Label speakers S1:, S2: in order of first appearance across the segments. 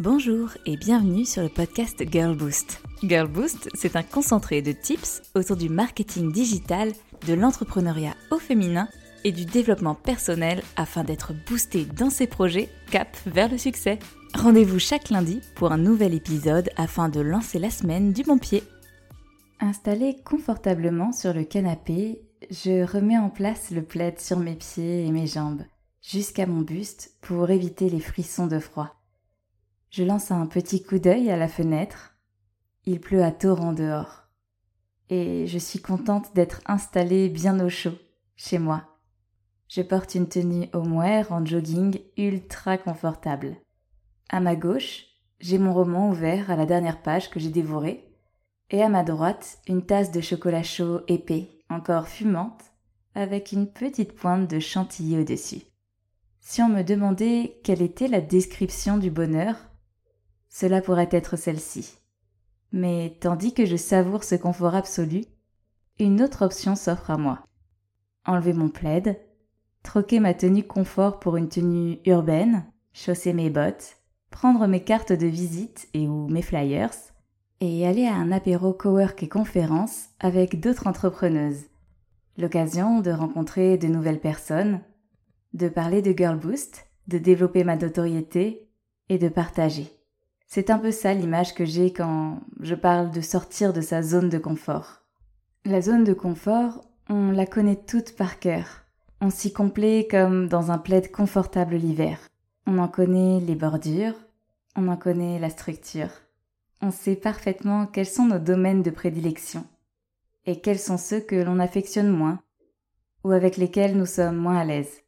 S1: Bonjour et bienvenue sur le podcast Girl Boost. Girl Boost, c'est un concentré de tips autour du marketing digital, de l'entrepreneuriat au féminin et du développement personnel afin d'être boosté dans ses projets cap vers le succès. Rendez-vous chaque lundi pour un nouvel épisode afin de lancer la semaine du bon pied. Installé confortablement sur le canapé, je remets en place le plaid sur mes pieds et mes jambes, jusqu'à mon buste pour éviter les frissons de froid. Je lance un petit coup d'œil à la fenêtre. Il pleut à torrent dehors. Et je suis contente d'être installée bien au chaud, chez moi. Je porte une tenue moire en jogging ultra confortable. À ma gauche, j'ai mon roman ouvert à la dernière page que j'ai dévoré. Et à ma droite, une tasse de chocolat chaud épais, encore fumante, avec une petite pointe de chantilly au-dessus. Si on me demandait quelle était la description du bonheur, cela pourrait être celle-ci. Mais tandis que je savoure ce confort absolu, une autre option s'offre à moi. Enlever mon plaid, troquer ma tenue confort pour une tenue urbaine, chausser mes bottes, prendre mes cartes de visite et ou mes flyers, et aller à un apéro cowork et conférence avec d'autres entrepreneuses. L'occasion de rencontrer de nouvelles personnes, de parler de Girl Boost, de développer ma notoriété et de partager. C'est un peu ça l'image que j'ai quand je parle de sortir de sa zone de confort. La zone de confort, on la connaît toute par cœur. On s'y complaît comme dans un plaid confortable l'hiver. On en connaît les bordures, on en connaît la structure. On sait parfaitement quels sont nos domaines de prédilection et quels sont ceux que l'on affectionne moins ou avec lesquels nous sommes moins à l'aise.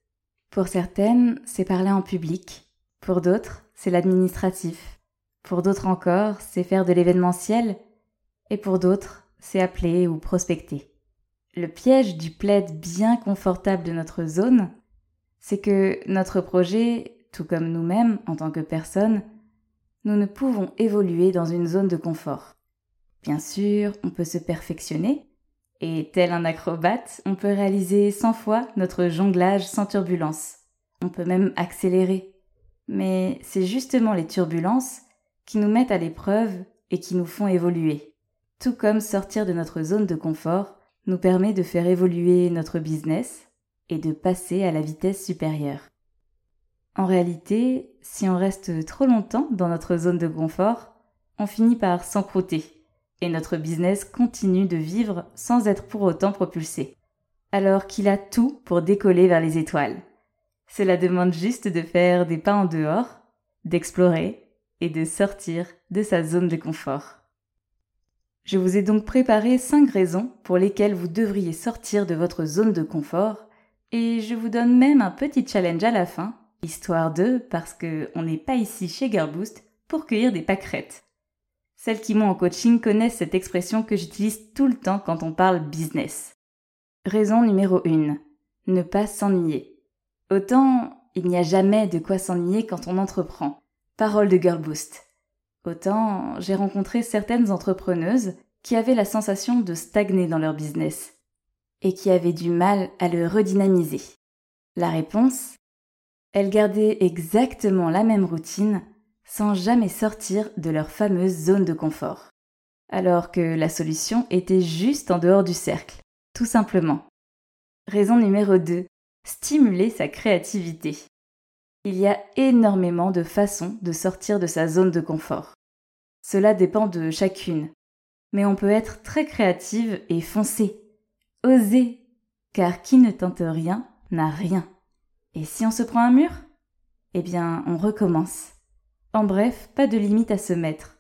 S1: Pour certaines, c'est parler en public, pour d'autres, c'est l'administratif, pour d'autres encore, c'est faire de l'événementiel, et pour d'autres, c'est appeler ou prospecter. Le piège du plaid bien confortable de notre zone, c'est que notre projet, tout comme nous-mêmes en tant que personnes, nous ne pouvons évoluer dans une zone de confort. Bien sûr, on peut se perfectionner, et tel un acrobate, on peut réaliser cent fois notre jonglage sans turbulence. On peut même accélérer. Mais c'est justement les turbulences qui nous mettent à l'épreuve et qui nous font évoluer. Tout comme sortir de notre zone de confort nous permet de faire évoluer notre business et de passer à la vitesse supérieure. En réalité, si on reste trop longtemps dans notre zone de confort, on finit par s'encrouter et notre business continue de vivre sans être pour autant propulsé, alors qu'il a tout pour décoller vers les étoiles. Cela demande juste de faire des pas en dehors, d'explorer et de sortir de sa zone de confort. Je vous ai donc préparé 5 raisons pour lesquelles vous devriez sortir de votre zone de confort et je vous donne même un petit challenge à la fin, histoire de, parce que on n'est pas ici chez Girlboost pour cueillir des pâquerettes. Celles qui m'ont en coaching connaissent cette expression que j'utilise tout le temps quand on parle business. Raison numéro 1. Ne pas s'ennuyer. Autant il n'y a jamais de quoi s'ennuyer quand on entreprend. Parole de Girl Boost. Autant j'ai rencontré certaines entrepreneuses qui avaient la sensation de stagner dans leur business et qui avaient du mal à le redynamiser. La réponse Elles gardaient exactement la même routine sans jamais sortir de leur fameuse zone de confort. Alors que la solution était juste en dehors du cercle, tout simplement. Raison numéro 2. Stimuler sa créativité. Il y a énormément de façons de sortir de sa zone de confort. Cela dépend de chacune. Mais on peut être très créative et foncer. Oser. Car qui ne tente rien n'a rien. Et si on se prend un mur? Eh bien, on recommence. En bref, pas de limite à se mettre.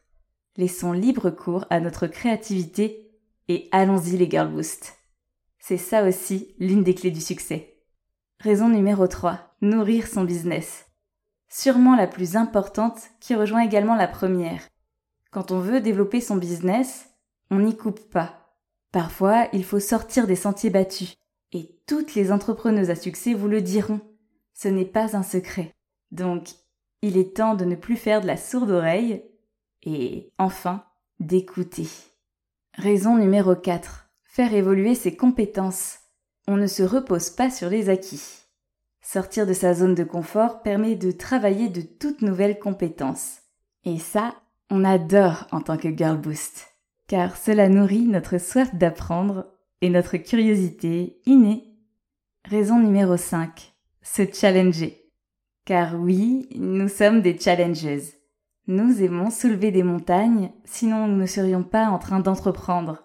S1: Laissons libre cours à notre créativité et allons-y les girl boost. C'est ça aussi l'une des clés du succès. Raison numéro 3. Nourrir son business. Sûrement la plus importante qui rejoint également la première. Quand on veut développer son business, on n'y coupe pas. Parfois, il faut sortir des sentiers battus. Et toutes les entrepreneuses à succès vous le diront. Ce n'est pas un secret. Donc, il est temps de ne plus faire de la sourde oreille et, enfin, d'écouter. Raison numéro 4. Faire évoluer ses compétences. On ne se repose pas sur les acquis. Sortir de sa zone de confort permet de travailler de toutes nouvelles compétences. Et ça, on adore en tant que Girl Boost, car cela nourrit notre soif d'apprendre et notre curiosité innée. Raison numéro 5. Se challenger. Car oui, nous sommes des challengers. Nous aimons soulever des montagnes, sinon nous ne serions pas en train d'entreprendre.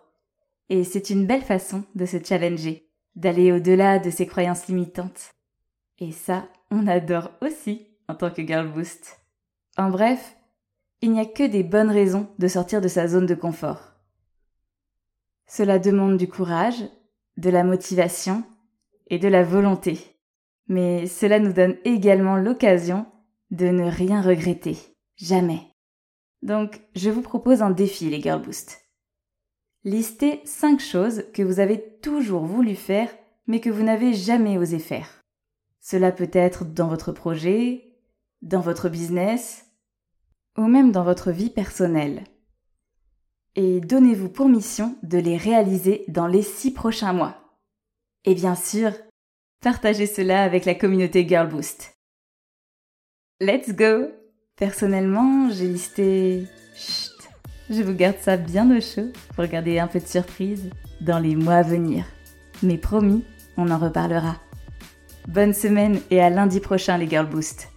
S1: Et c'est une belle façon de se challenger, d'aller au-delà de ses croyances limitantes. Et ça, on adore aussi en tant que Girl Boost. En bref, il n'y a que des bonnes raisons de sortir de sa zone de confort. Cela demande du courage, de la motivation et de la volonté. Mais cela nous donne également l'occasion de ne rien regretter. Jamais. Donc, je vous propose un défi, les Girl Boost. Listez 5 choses que vous avez toujours voulu faire, mais que vous n'avez jamais osé faire. Cela peut être dans votre projet, dans votre business, ou même dans votre vie personnelle. Et donnez-vous pour mission de les réaliser dans les 6 prochains mois. Et bien sûr, partagez cela avec la communauté Girl Boost. Let's go Personnellement, j'ai listé... Je vous garde ça bien au chaud pour garder un peu de surprise dans les mois à venir. Mais promis, on en reparlera. Bonne semaine et à lundi prochain les Girl Boost